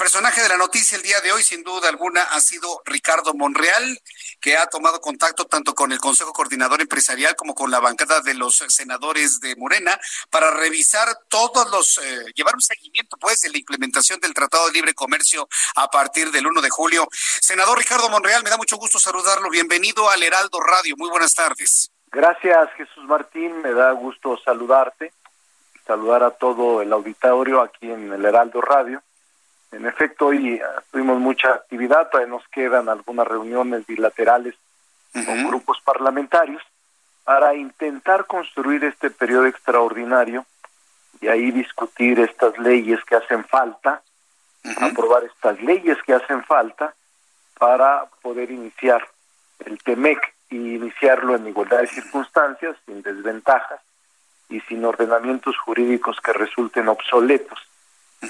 Personaje de la noticia el día de hoy, sin duda alguna, ha sido Ricardo Monreal, que ha tomado contacto tanto con el Consejo Coordinador Empresarial como con la bancada de los senadores de Morena para revisar todos los, eh, llevar un seguimiento, pues, de la implementación del Tratado de Libre Comercio a partir del 1 de julio. Senador Ricardo Monreal, me da mucho gusto saludarlo. Bienvenido al Heraldo Radio. Muy buenas tardes. Gracias, Jesús Martín. Me da gusto saludarte, saludar a todo el auditorio aquí en el Heraldo Radio. En efecto, hoy eh, tuvimos mucha actividad, todavía nos quedan algunas reuniones bilaterales con grupos parlamentarios para intentar construir este periodo extraordinario y ahí discutir estas leyes que hacen falta, aprobar estas leyes que hacen falta para poder iniciar el TEMEC y iniciarlo en igualdad de circunstancias, sin desventajas y sin ordenamientos jurídicos que resulten obsoletos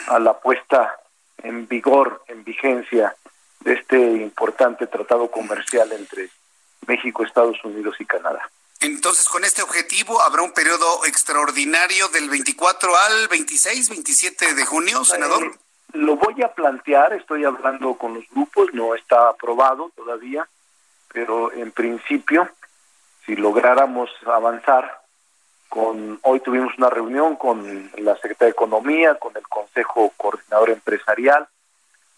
a la puesta en vigor, en vigencia de este importante tratado comercial entre México, Estados Unidos y Canadá. Entonces, con este objetivo, ¿habrá un periodo extraordinario del 24 al 26, 27 de junio, senador? Eh, lo voy a plantear, estoy hablando con los grupos, no está aprobado todavía, pero en principio, si lográramos avanzar, con hoy tuvimos una reunión con la Secretaría de Economía, con el Consejo Coordinador Empresarial,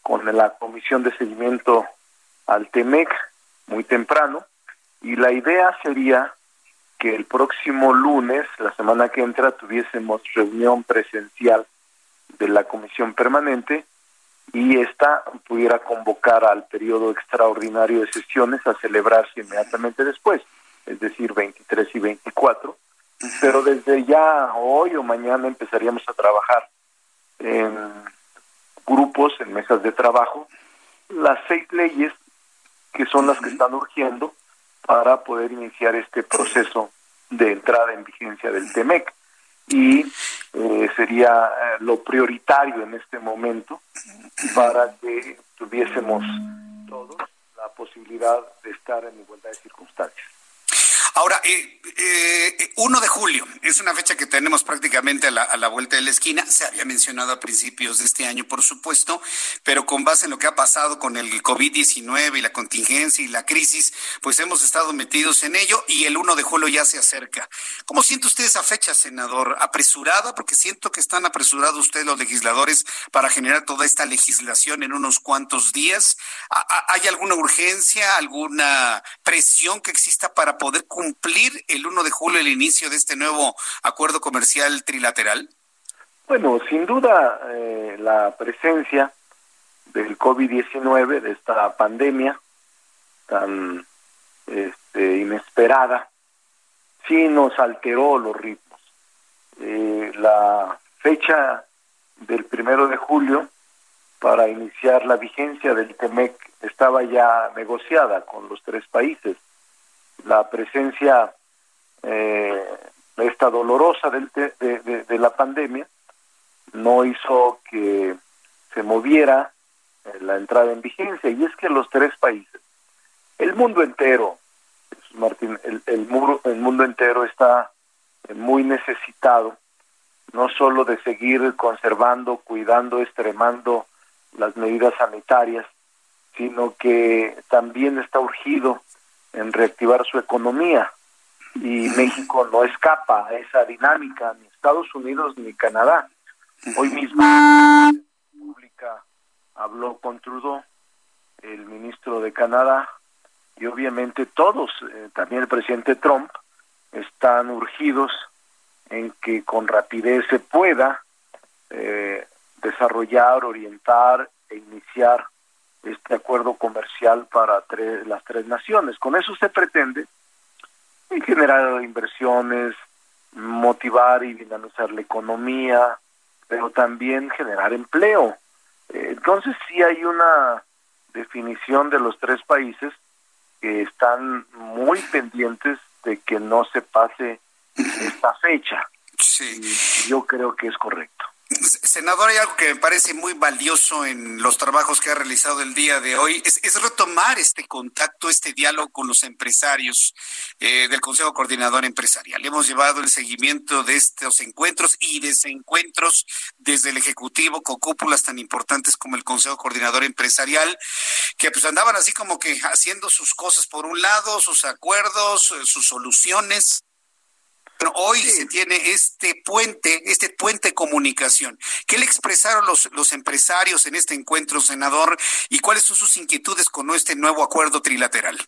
con la Comisión de Seguimiento al TEMEC muy temprano, y la idea sería que el próximo lunes, la semana que entra, tuviésemos reunión presencial de la Comisión Permanente y esta pudiera convocar al periodo extraordinario de sesiones a celebrarse inmediatamente después, es decir, 23 y 24, pero desde ya hoy o mañana empezaríamos a trabajar en grupos, en mesas de trabajo, las seis leyes que son las que están urgiendo para poder iniciar este proceso de entrada en vigencia del TEMEC. Y eh, sería eh, lo prioritario en este momento para que tuviésemos todos la posibilidad de estar en igualdad de circunstancias. Ahora, eh, eh, 1 de julio es una fecha que tenemos prácticamente a la, a la, vuelta de la esquina. Se había mencionado a principios de este año, por supuesto, pero con base en lo que ha pasado con el COVID-19 y la contingencia y la crisis, pues hemos estado metidos en ello y el 1 de julio ya se acerca. ¿Cómo siente usted esa fecha, senador? ¿Apresurada? Porque siento que están apresurados ustedes los legisladores para generar toda esta legislación en unos cuantos días. ¿Hay alguna urgencia, alguna presión que exista para poder cumplir? Cumplir el 1 de julio el inicio de este nuevo acuerdo comercial trilateral? Bueno, sin duda eh, la presencia del COVID-19, de esta pandemia tan este, inesperada, sí nos alteró los ritmos. Eh, la fecha del primero de julio para iniciar la vigencia del TEMEC estaba ya negociada con los tres países la presencia eh, esta dolorosa del de, de, la pandemia no hizo que se moviera eh, la entrada en vigencia. Y es que los tres países el mundo entero Martín el, el, muro, el mundo entero está muy necesitado no solo de seguir conservando cuidando extremando las medidas sanitarias sino que también está urgido en reactivar su economía. Y México no escapa a esa dinámica, ni Estados Unidos ni Canadá. Hoy mismo la pública habló con Trudeau, el ministro de Canadá, y obviamente todos, eh, también el presidente Trump, están urgidos en que con rapidez se pueda eh, desarrollar, orientar e iniciar este acuerdo comercial para las tres naciones. Con eso se pretende generar inversiones, motivar y dinamizar la economía, pero también generar empleo. entonces sí hay una definición de los tres países que están muy pendientes de que no se pase esta fecha. Sí. yo creo que es correcto. Senador, hay algo que me parece muy valioso en los trabajos que ha realizado el día de hoy, es, retomar este contacto, este diálogo con los empresarios eh, del Consejo Coordinador Empresarial. Hemos llevado el seguimiento de estos encuentros y desencuentros desde el Ejecutivo con cúpulas tan importantes como el Consejo Coordinador Empresarial, que pues andaban así como que haciendo sus cosas por un lado, sus acuerdos, eh, sus soluciones hoy se tiene este puente, este puente de comunicación. ¿Qué le expresaron los, los empresarios en este encuentro, senador? ¿Y cuáles son sus inquietudes con este nuevo acuerdo trilateral?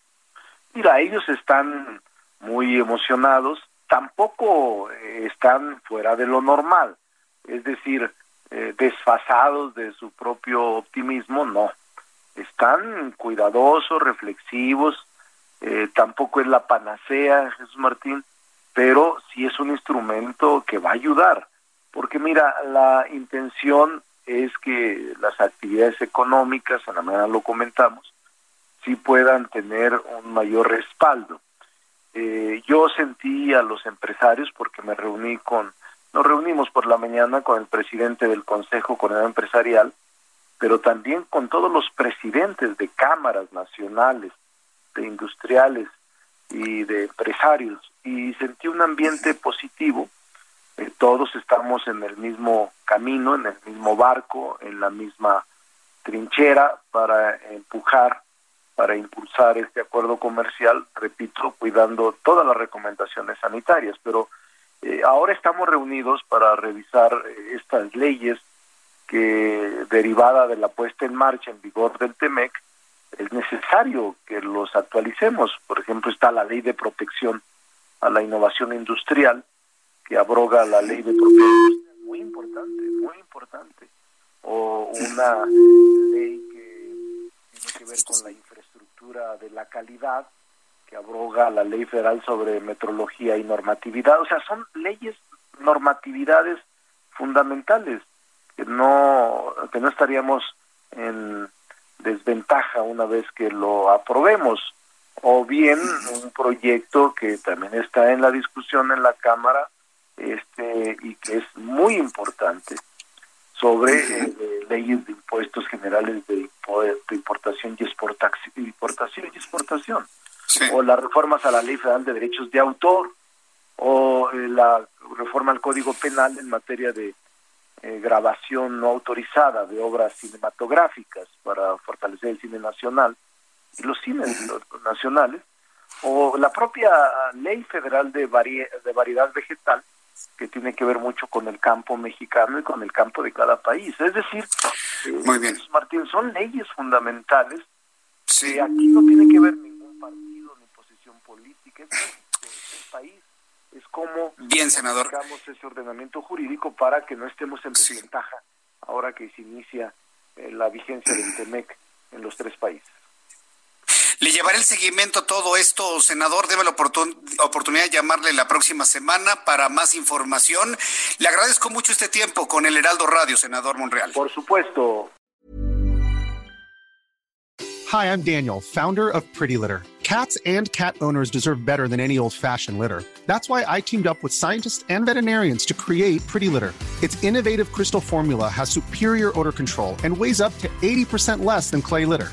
Mira, ellos están muy emocionados, tampoco eh, están fuera de lo normal, es decir, eh, desfasados de su propio optimismo, no. Están cuidadosos, reflexivos, eh, tampoco es la panacea, Jesús Martín, pero sí es un instrumento que va a ayudar, porque mira, la intención es que las actividades económicas, a la manera lo comentamos, sí puedan tener un mayor respaldo. Eh, yo sentí a los empresarios porque me reuní con, nos reunimos por la mañana con el presidente del Consejo Coordinador Empresarial, pero también con todos los presidentes de cámaras nacionales, de industriales y de empresarios y sentí un ambiente positivo. Eh, todos estamos en el mismo camino, en el mismo barco, en la misma trinchera para empujar, para impulsar este acuerdo comercial, repito, cuidando todas las recomendaciones sanitarias. Pero eh, ahora estamos reunidos para revisar eh, estas leyes que derivada de la puesta en marcha en vigor del TEMEC, es necesario que los actualicemos. Por ejemplo, está la ley de protección a la innovación industrial que abroga la ley de propiedad industrial, muy importante, muy importante, o una ley que tiene que ver con la infraestructura de la calidad que abroga la ley federal sobre metrología y normatividad, o sea, son leyes, normatividades fundamentales que no que no estaríamos en desventaja una vez que lo aprobemos o bien un proyecto que también está en la discusión en la Cámara este y que es muy importante sobre eh, leyes de impuestos generales de, importación y exportación, importación y exportación o las reformas a la Ley Federal de Derechos de Autor o eh, la reforma al Código Penal en materia de eh, grabación no autorizada de obras cinematográficas para fortalecer el cine nacional y los cines nacionales, o la propia ley federal de, de variedad vegetal, que tiene que ver mucho con el campo mexicano y con el campo de cada país. Es decir, eh, Muy bien. Martín, son leyes fundamentales sí. que aquí no tiene que ver ningún partido ni posición política, es el país. Es como bien, senador. ese ordenamiento jurídico para que no estemos en desventaja ahora que se inicia eh, la vigencia del TEMEC en los tres países. Le llevaré el seguimiento a todo esto, senador. Debe la oportunidad de llamarle la próxima semana para más información. Le agradezco mucho este tiempo con el Heraldo Radio, senador Monreal. Por supuesto. Hi, I'm Daniel, founder of Pretty Litter. Cats and cat owners deserve better than any old-fashioned litter. That's why I teamed up with scientists and veterinarians to create Pretty Litter. Its innovative crystal formula has superior odor control and weighs up to 80% less than clay litter.